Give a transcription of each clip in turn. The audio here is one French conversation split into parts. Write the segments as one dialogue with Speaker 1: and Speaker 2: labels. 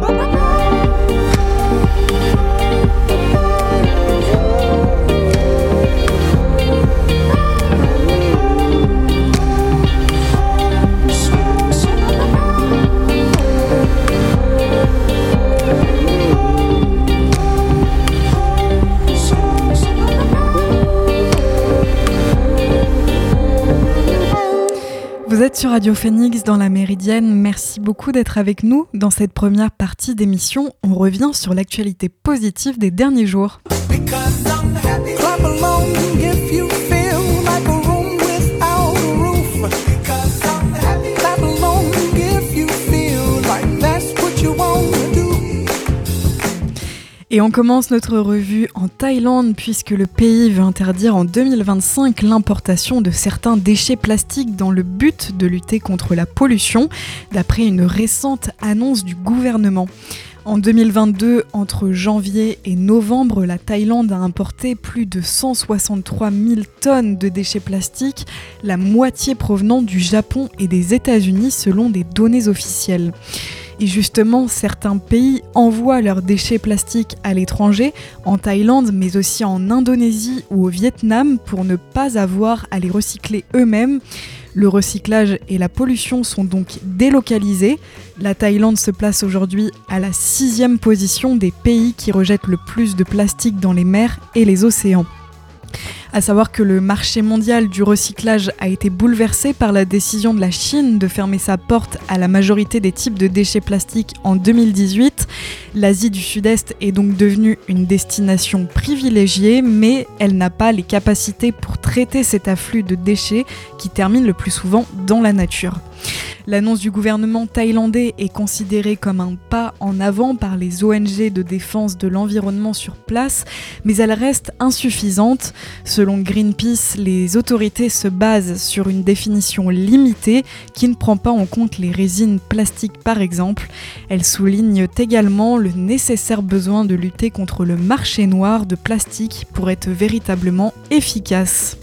Speaker 1: Vous Radio Phoenix dans la Méridienne. Merci beaucoup d'être avec nous. Dans cette première partie d'émission, on revient sur l'actualité positive des derniers jours. Et on commence notre revue en Thaïlande puisque le pays veut interdire en 2025 l'importation de certains déchets plastiques dans le but de lutter contre la pollution, d'après une récente annonce du gouvernement. En 2022, entre janvier et novembre, la Thaïlande a importé plus de 163 000 tonnes de déchets plastiques, la moitié provenant du Japon et des États-Unis selon des données officielles. Et justement, certains pays envoient leurs déchets plastiques à l'étranger, en Thaïlande, mais aussi en Indonésie ou au Vietnam, pour ne pas avoir à les recycler eux-mêmes. Le recyclage et la pollution sont donc délocalisés. La Thaïlande se place aujourd'hui à la sixième position des pays qui rejettent le plus de plastique dans les mers et les océans. À savoir que le marché mondial du recyclage a été bouleversé par la décision de la Chine de fermer sa porte à la majorité des types de déchets plastiques en 2018. L'Asie du Sud-Est est donc devenue une destination privilégiée, mais elle n'a pas les capacités pour traiter cet afflux de déchets qui termine le plus souvent dans la nature. L'annonce du gouvernement thaïlandais est considérée comme un pas en avant par les ONG de défense de l'environnement sur place, mais elle reste insuffisante. Selon Greenpeace, les autorités se basent sur une définition limitée qui ne prend pas en compte les résines plastiques par exemple. Elle souligne également le nécessaire besoin de lutter contre le marché noir de plastique pour être véritablement efficace.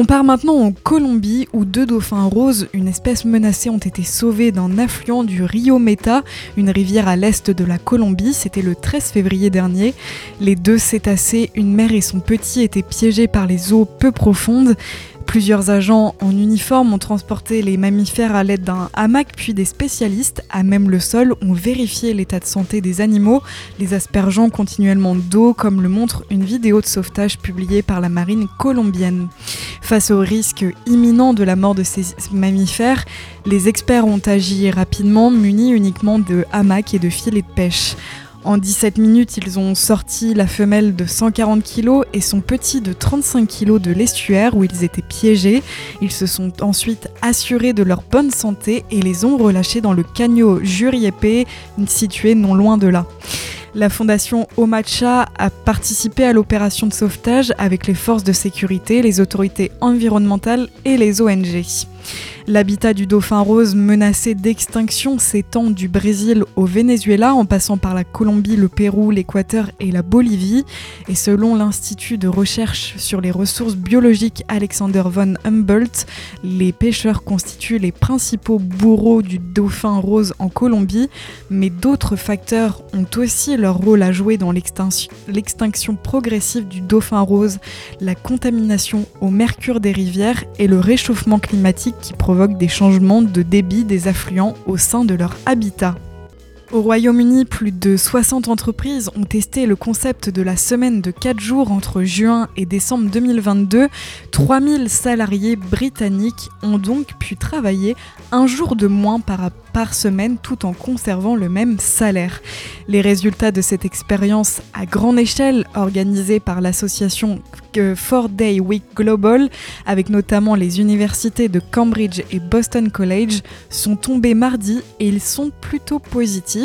Speaker 1: On part maintenant en Colombie où deux dauphins roses, une espèce menacée, ont été sauvés d'un affluent du Rio Meta, une rivière à l'est de la Colombie. C'était le 13 février dernier. Les deux cétacés, une mère et son petit, étaient piégés par les eaux peu profondes. Plusieurs agents en uniforme ont transporté les mammifères à l'aide d'un hamac, puis des spécialistes, à même le sol, ont vérifié l'état de santé des animaux, les aspergeant continuellement d'eau, comme le montre une vidéo de sauvetage publiée par la marine colombienne. Face au risque imminent de la mort de ces mammifères, les experts ont agi rapidement, munis uniquement de hamacs et de filets de pêche. En 17 minutes, ils ont sorti la femelle de 140 kg et son petit de 35 kg de l'estuaire où ils étaient piégés. Ils se sont ensuite assurés de leur bonne santé et les ont relâchés dans le canyon Juriepé, situé non loin de là. La fondation Omacha a participé à l'opération de sauvetage avec les forces de sécurité, les autorités environnementales et les ONG. L'habitat du dauphin rose menacé d'extinction s'étend du Brésil au Venezuela en passant par la Colombie, le Pérou, l'Équateur et la Bolivie. Et selon l'Institut de recherche sur les ressources biologiques Alexander von Humboldt, les pêcheurs constituent les principaux bourreaux du dauphin rose en Colombie, mais d'autres facteurs ont aussi leur rôle à jouer dans l'extinction progressive du dauphin rose, la contamination au mercure des rivières et le réchauffement climatique qui provoquent des changements de débit des affluents au sein de leur habitat. Au Royaume-Uni, plus de 60 entreprises ont testé le concept de la semaine de 4 jours entre juin et décembre 2022. 3000 salariés britanniques ont donc pu travailler un jour de moins par, semaine tout en conservant le même salaire. Les résultats de cette expérience à grande échelle organisée par l'association 4 Day Week Global, avec notamment les universités de Cambridge et Boston College, sont tombés mardi et ils sont plutôt positifs.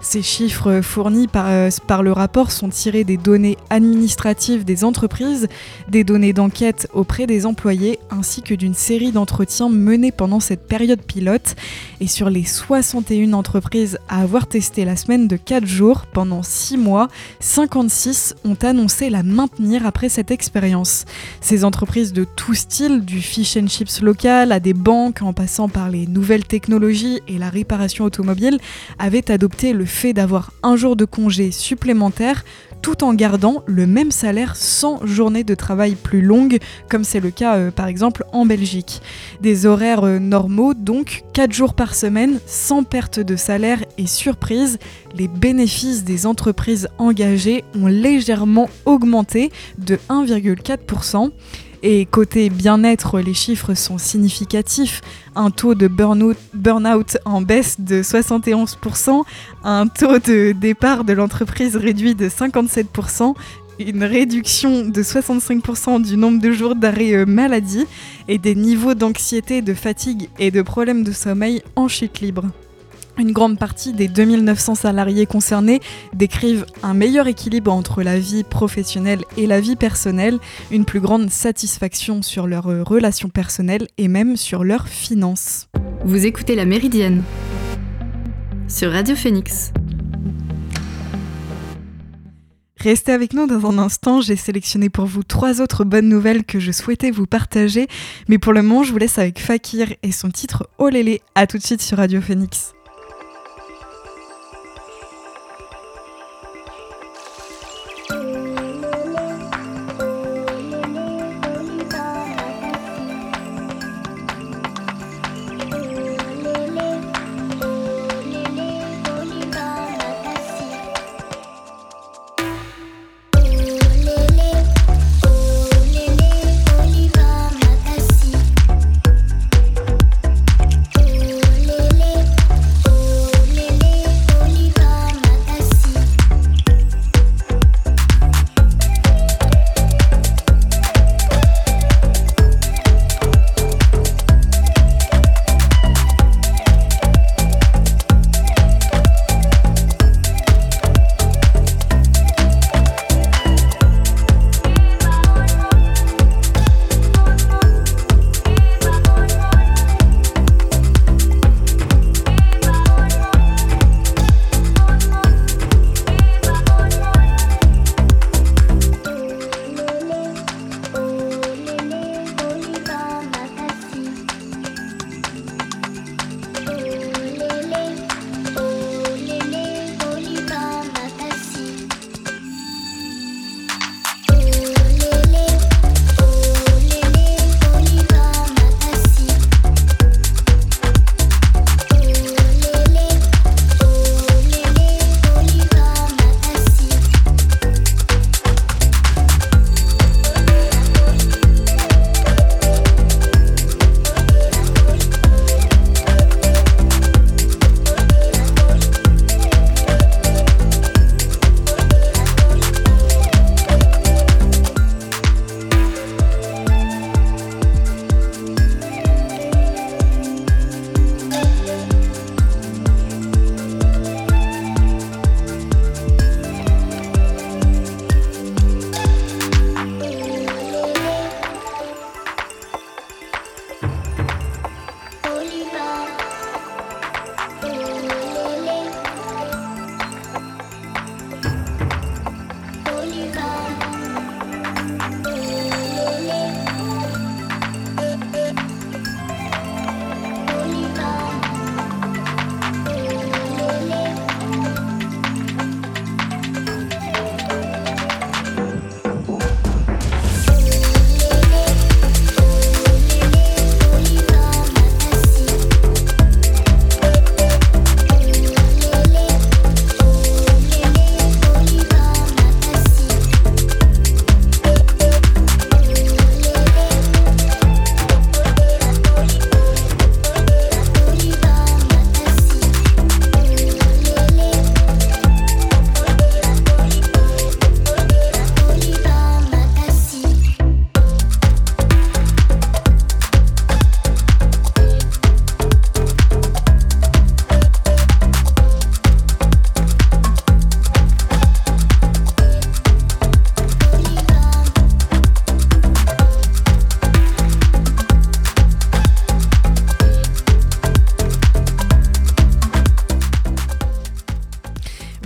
Speaker 1: Ces chiffres fournis par, euh, par, le rapport sont tirés des données administratives des entreprises, des données d'enquête auprès des employés, ainsi que d'une série d'entretiens menés pendant cette période pilote. Et sur les 61 entreprises à avoir testé la semaine de 4 jours pendant 6 mois, 56 ont annoncé la maintenir après cette expérience. Ces entreprises de tout style, du fish and chips local à des banques en passant par les nouvelles technologies et la réparation automobile, avaient adopter le fait d'avoir un jour de congé supplémentaire tout en gardant le même salaire sans journée de travail plus longue, comme c'est le cas euh, par exemple en Belgique. Des horaires euh, normaux, donc 4 jours par semaine, sans perte de salaire et surprise, les bénéfices des entreprises engagées ont légèrement augmenté de 1,4%. Et côté bien-être, les chiffres sont significatifs. Un taux de burn-out en baisse de 71%, un taux de départ de l'entreprise réduit de 57%, une réduction de 65% du nombre de jours d'arrêt euh, maladie et des niveaux d'anxiété, de fatigue et de problèmes de sommeil en chute libre. Une grande partie des 2900 salariés concernés décrivent un meilleur équilibre entre la vie professionnelle et la vie personnelle, une plus grande satisfaction sur leurs euh, relations personnelles et même sur leurs finances.
Speaker 2: Vous écoutez La Méridienne sur Radio Phoenix.
Speaker 1: Restez avec nous dans un instant, j'ai sélectionné pour vous trois autres bonnes nouvelles que je souhaitais vous partager, mais pour le moment je vous laisse avec Fakir et son titre Olélé. A tout de suite sur Radio Phoenix.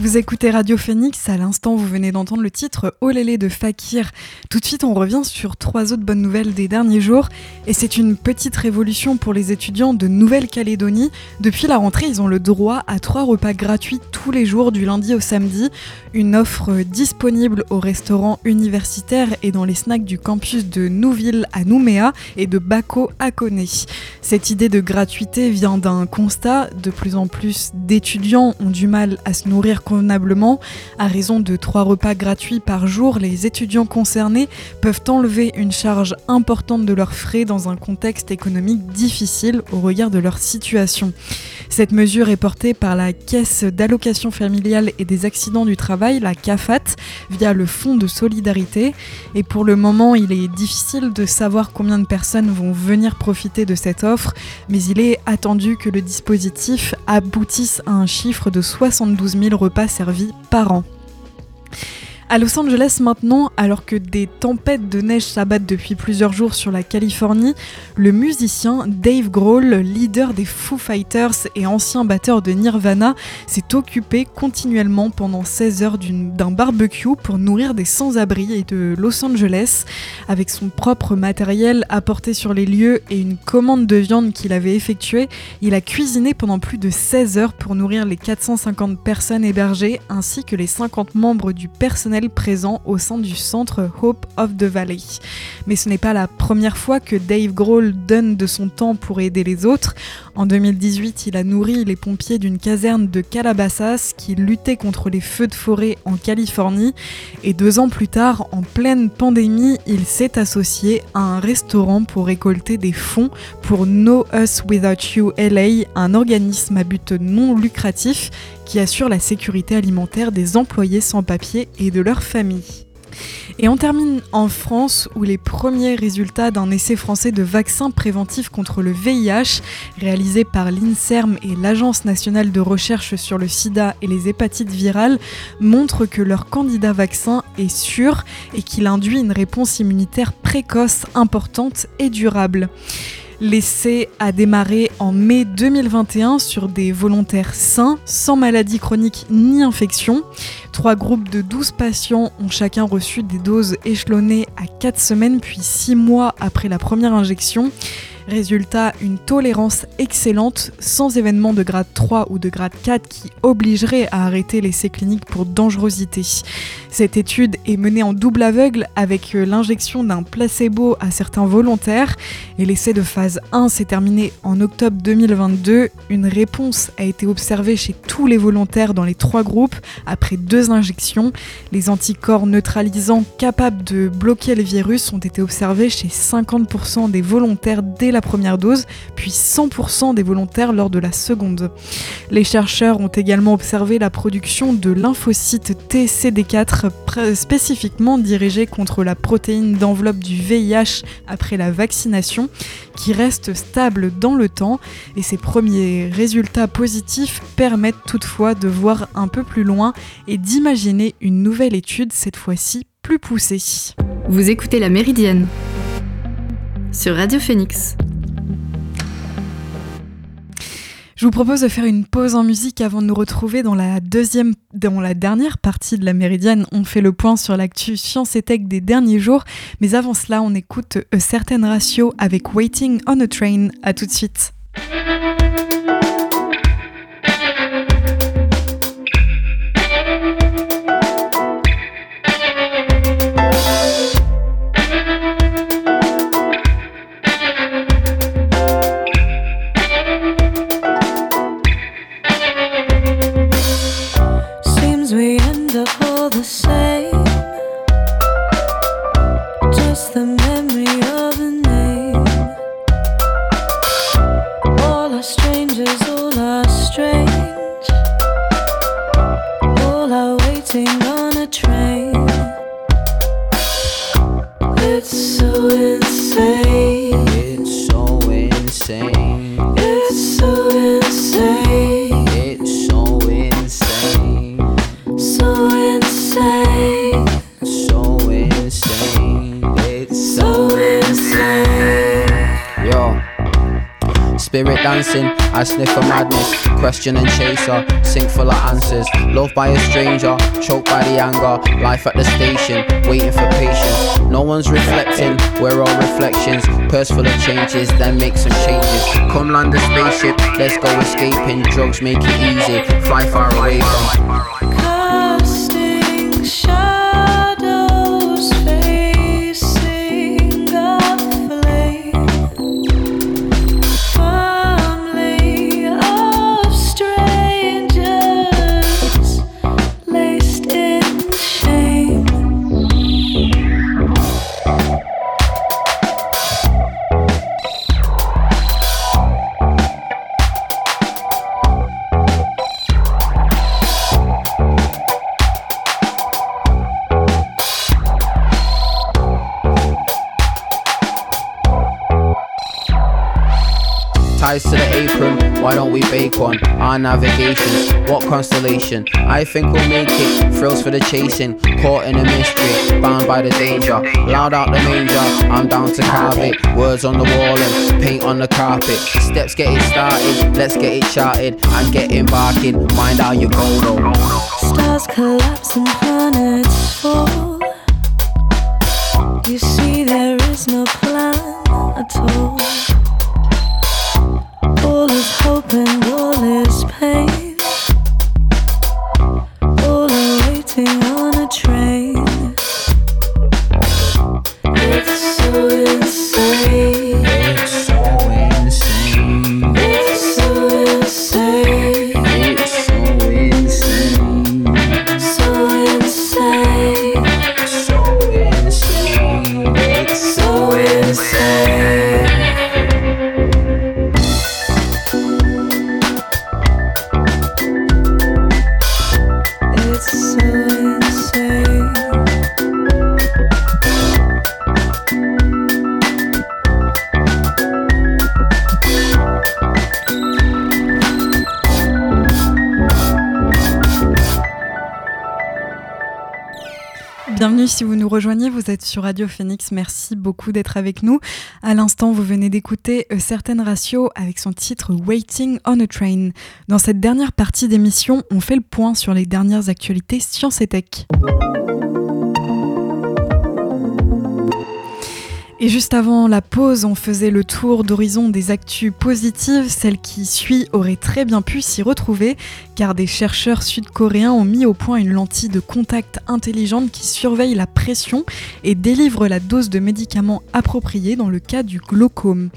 Speaker 1: Vous écoutez Radio Phoenix, à l'instant vous venez d'entendre le titre Olélé de Fakir. Tout de suite on revient sur trois autres bonnes nouvelles des derniers jours et c'est une petite révolution pour les étudiants de Nouvelle-Calédonie. Depuis la rentrée ils ont le droit à trois repas gratuits tous les jours du lundi au samedi, une offre disponible au restaurants universitaires et dans les snacks du campus de Nouville à Nouméa et de Bako à Koné. Cette idée de gratuité vient d'un constat, de plus en plus d'étudiants ont du mal à se nourrir convenablement. À raison de trois repas gratuits par jour, les étudiants concernés peuvent enlever une charge importante de leurs frais dans un contexte économique difficile au regard de leur situation. Cette mesure est portée par la Caisse d'allocation familiale et des accidents du travail, la CAFAT, via le Fonds de solidarité. Et pour le moment, il est difficile de savoir combien de personnes vont venir profiter de cette offre, mais il est attendu que le dispositif aboutisse à un chiffre de 72 000 repas servis par an. À Los Angeles maintenant, alors que des tempêtes de neige s'abattent depuis plusieurs jours sur la Californie, le musicien Dave Grohl, leader des Foo Fighters et ancien batteur de Nirvana, s'est occupé continuellement pendant 16 heures d'un barbecue pour nourrir des sans-abri de Los Angeles. Avec son propre matériel apporté sur les lieux et une commande de viande qu'il avait effectuée, il a cuisiné pendant plus de 16 heures pour nourrir les 450 personnes hébergées ainsi que les 50 membres du personnel présent au sein du centre Hope of the Valley. Mais ce n'est pas la première fois que Dave Grohl donne de son temps pour aider les autres. En 2018, il a nourri les pompiers d'une caserne de Calabasas qui luttait contre les feux de forêt en Californie. Et deux ans plus tard, en pleine pandémie, il s'est associé à un restaurant pour récolter des fonds pour No Us Without You LA, un organisme à but non lucratif qui assure la sécurité alimentaire des employés sans papier et de leurs familles. Et on termine en France où les premiers résultats d'un essai français de vaccin préventif contre le VIH réalisé par l'INSERM et l'Agence nationale de recherche sur le sida et les hépatites virales montrent que leur candidat vaccin est sûr et qu'il induit une réponse immunitaire précoce, importante et durable. L'essai a démarré en mai 2021 sur des volontaires sains, sans maladie chronique ni infection. Trois groupes de 12 patients ont chacun reçu des doses échelonnées à 4 semaines puis 6 mois après la première injection. Résultat, une tolérance excellente, sans événement de grade 3 ou de grade 4 qui obligerait à arrêter l'essai clinique pour dangerosité. Cette étude est menée en double aveugle avec euh, l'injection d'un placebo à certains volontaires et l'essai de phase 1 s'est terminé en octobre 2022. Une réponse a été observée chez tous les volontaires dans les trois groupes après deux injections. Les anticorps neutralisants capables de bloquer le virus ont été observés chez 50% des volontaires dès la première dose, puis 100% des volontaires lors de la seconde. Les chercheurs ont également observé la production de lymphocytes TCD4 spécifiquement dirigés contre la protéine d'enveloppe du VIH après la vaccination, qui reste stable dans le temps, et ces premiers résultats positifs permettent toutefois de voir un peu plus loin et d'imaginer une nouvelle étude, cette fois-ci plus poussée.
Speaker 2: Vous écoutez la Méridienne sur Radio Phoenix.
Speaker 1: Je vous propose de faire une pause en musique avant de nous retrouver dans la deuxième, dans la dernière partie de la Méridienne. On fait le point sur l'actu science et tech des derniers jours, mais avant cela, on écoute A Certain Ratio avec Waiting on a Train. À tout de suite.
Speaker 3: Sniff madness, question and chaser, sink full of answers. Loved by a stranger, choked by the anger. Life at the station, waiting for patience. No one's reflecting, we're all reflections. Purse full of changes, then make some changes. Come land a spaceship, let's go escaping. Drugs make it easy, fly far away from. Ties to the apron, why don't we bake one? Our navigations, what constellation? I think we'll make it. Thrills for the chasing, caught in a mystery, bound by the danger. Loud out the manger, I'm down to carve it. Words on the wall and paint on the carpet. Steps get it started, let's get it charted and get embarking. Mind how you go though.
Speaker 4: Stars collapse and planets fall.
Speaker 1: Rejoignez, vous êtes sur Radio Phoenix, merci beaucoup d'être avec nous. À l'instant, vous venez d'écouter A Certain Ratio avec son titre Waiting on a Train. Dans cette dernière partie d'émission, on fait le point sur les dernières actualités sciences et tech. Et juste avant la pause, on faisait le tour d'horizon des actus positives. Celle qui suit aurait très bien pu s'y retrouver, car des chercheurs sud-coréens ont mis au point une lentille de contact intelligente qui surveille la pression et délivre la dose de médicaments appropriés dans le cas du glaucome.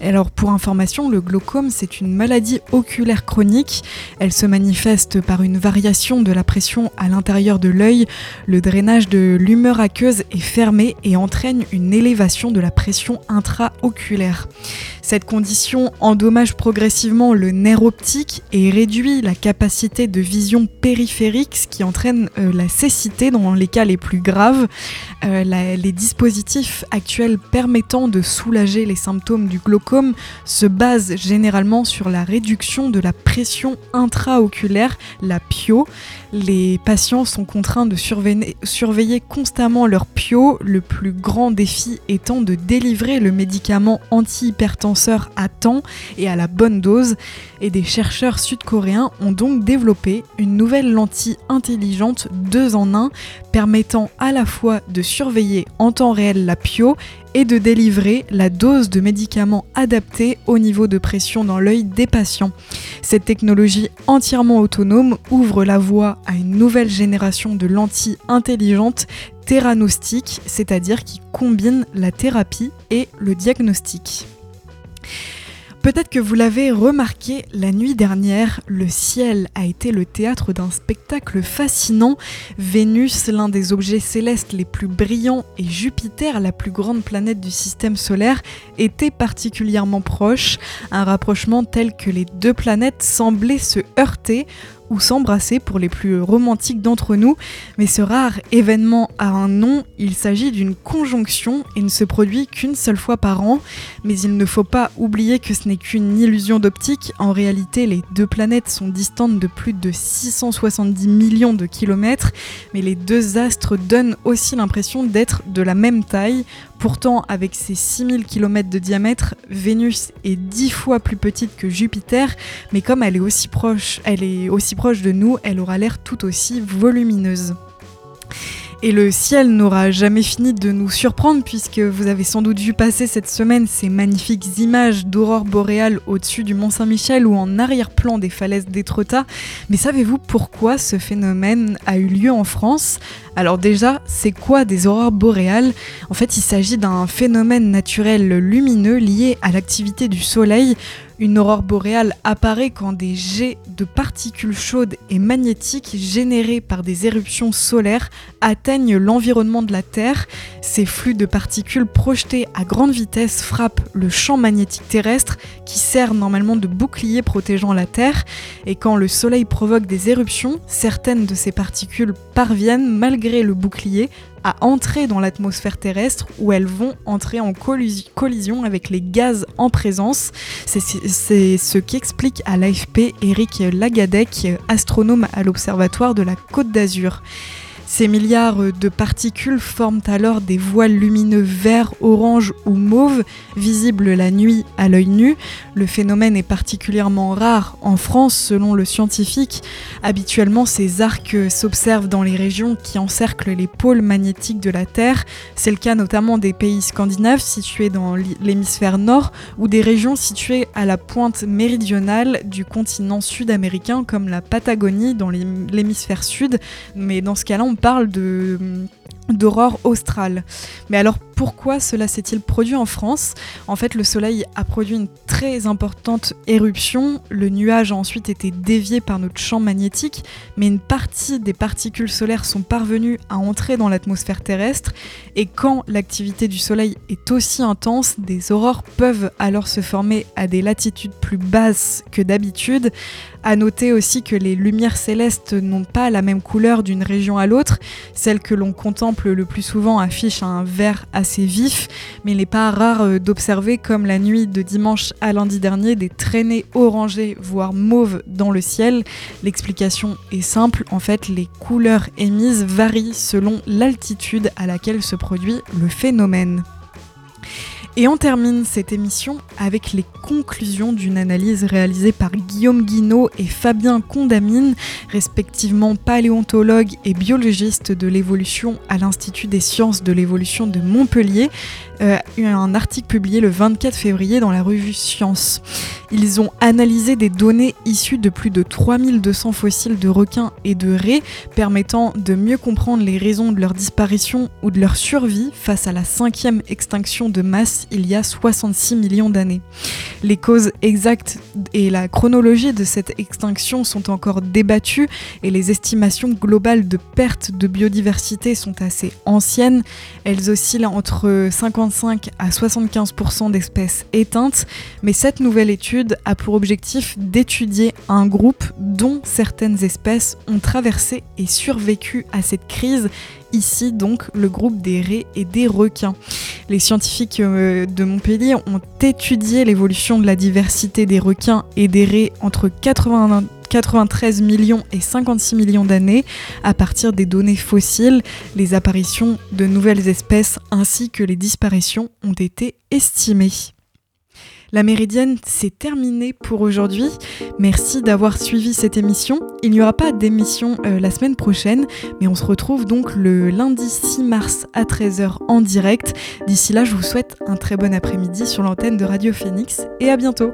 Speaker 1: Alors pour information, le glaucome, c'est une maladie oculaire chronique. Elle se manifeste par une variation de la pression à l'intérieur de l'œil. Le drainage de l'humeur aqueuse est fermé et entraîne une élévation de la pression intraoculaire. Cette condition endommage progressivement le nerf optique et réduit la capacité de vision périphérique, ce qui entraîne euh, la cécité dans les cas les plus graves. Euh, les dispositifs actuels permettant de soulager les symptômes du glaucome se basent généralement sur la réduction de la pression intraoculaire, la PIO. Les patients sont contraints de surveiller constamment leur PIO, le plus grand défi étant de délivrer le médicament antihypertenseur à temps et à la bonne dose. Et des chercheurs sud-coréens ont donc développé une nouvelle lentille intelligente 2 en 1 permettant à la fois de surveiller en temps réel la PIO et de délivrer la dose de médicaments adaptés au niveau de pression dans l'œil des patients. Cette technologie entièrement autonome ouvre la voie à une nouvelle génération de lentilles intelligentes théranostiques, c'est-à-dire qui combinent la thérapie et le diagnostic. Peut-être que vous l'avez remarqué, la nuit dernière, le ciel a été le théâtre d'un spectacle fascinant. Vénus, l'un des objets célestes les plus brillants, et Jupiter, la plus grande planète du système solaire, étaient particulièrement proches. Un rapprochement tel que les deux planètes semblaient se heurter ou s'embrasser pour les plus romantiques d'entre nous, mais ce rare événement a un nom, il s'agit d'une conjonction et ne se produit qu'une seule fois par an, mais il ne faut pas oublier que ce n'est qu'une illusion d'optique, en réalité les deux planètes sont distantes de plus de 670 millions de kilomètres, mais les deux astres donnent aussi l'impression d'être de la même taille. Pourtant, avec ses 6000 km de diamètre, Vénus est 10 fois plus petite que Jupiter, mais comme elle est aussi proche, elle est aussi proche de nous, elle aura l'air tout aussi volumineuse. Et le ciel n'aura jamais fini de nous surprendre puisque vous avez sans doute vu passer cette semaine ces magnifiques images d'aurore boréale au-dessus du Mont Saint-Michel ou en arrière-plan des falaises d'Étretat. Mais savez-vous pourquoi ce phénomène a eu lieu en France? Alors déjà, c'est quoi des aurores boréales? En fait, il s'agit d'un phénomène naturel lumineux lié à l'activité du Soleil une aurore boréale apparaît quand des jets de particules chaudes et magnétiques générés par des éruptions solaires atteignent l'environnement de la Terre. Ces flux de particules projetés à grande vitesse frappent le champ magnétique terrestre qui sert normalement de bouclier protégeant la Terre. Et quand le Soleil provoque des éruptions, certaines de ces particules parviennent, malgré le bouclier, entrer dans l'atmosphère terrestre où elles vont entrer en collision avec les gaz en présence. C'est ce qu'explique à l'AFP Eric Lagadec, astronome à l'Observatoire de la Côte d'Azur. Ces milliards de particules forment alors des voiles lumineux vert, orange ou mauve, visibles la nuit à l'œil nu. Le phénomène est particulièrement rare en France selon le scientifique. Habituellement, ces arcs s'observent dans les régions qui encerclent les pôles magnétiques de la Terre. C'est le cas notamment des pays scandinaves situés dans l'hémisphère nord ou des régions situées à la pointe méridionale du continent sud-américain comme la Patagonie dans l'hémisphère sud. Mais dans ce cas-là, on parle de d'aurore australe. Mais alors pourquoi cela s'est-il produit en France En fait, le Soleil a produit une très importante éruption. Le nuage a ensuite été dévié par notre champ magnétique, mais une partie des particules solaires sont parvenues à entrer dans l'atmosphère terrestre. Et quand l'activité du Soleil est aussi intense, des aurores peuvent alors se former à des latitudes plus basses que d'habitude. À noter aussi que les lumières célestes n'ont pas la même couleur d'une région à l'autre. Celle que l'on contemple le plus souvent affiche un vert assez vif, mais il n'est pas rare euh, d'observer, comme la nuit de dimanche à lundi dernier, des traînées orangées, voire mauves dans le ciel. L'explication est simple, en fait, les couleurs émises varient selon l'altitude à laquelle se produit le phénomène. Et on termine cette émission avec les conclusions d'une analyse réalisée par Guillaume Guinaud et Fabien Condamine, respectivement paléontologue et biologiste de l'évolution à l'Institut des sciences de l'évolution de Montpellier, euh, un article publié le 24 février dans la revue Science. Ils ont analysé des données issues de plus de 3200 fossiles de requins et de raies, permettant de mieux comprendre les raisons de leur disparition ou de leur survie face à la cinquième extinction de masse il y a 66 millions d'années. Les causes exactes et la chronologie de cette extinction sont encore débattues et les estimations globales de perte de biodiversité sont assez anciennes. Elles oscillent entre 50 à 75% d'espèces éteintes, mais cette nouvelle étude a pour objectif d'étudier un groupe dont certaines espèces ont traversé et survécu à cette crise ici donc le groupe des raies et des requins. Les scientifiques euh, de Montpellier ont étudié l'évolution de la diversité des requins et des raies entre 80 93 millions et 56 millions d'années à partir des données fossiles. Les apparitions de nouvelles espèces ainsi que les disparitions ont été estimées. La méridienne, c'est terminé pour aujourd'hui. Merci d'avoir suivi cette émission. Il n'y aura pas d'émission euh, la semaine prochaine, mais on se retrouve donc le lundi 6 mars à 13h en direct. D'ici là, je vous souhaite un très bon après-midi sur l'antenne de Radio Phoenix et à bientôt.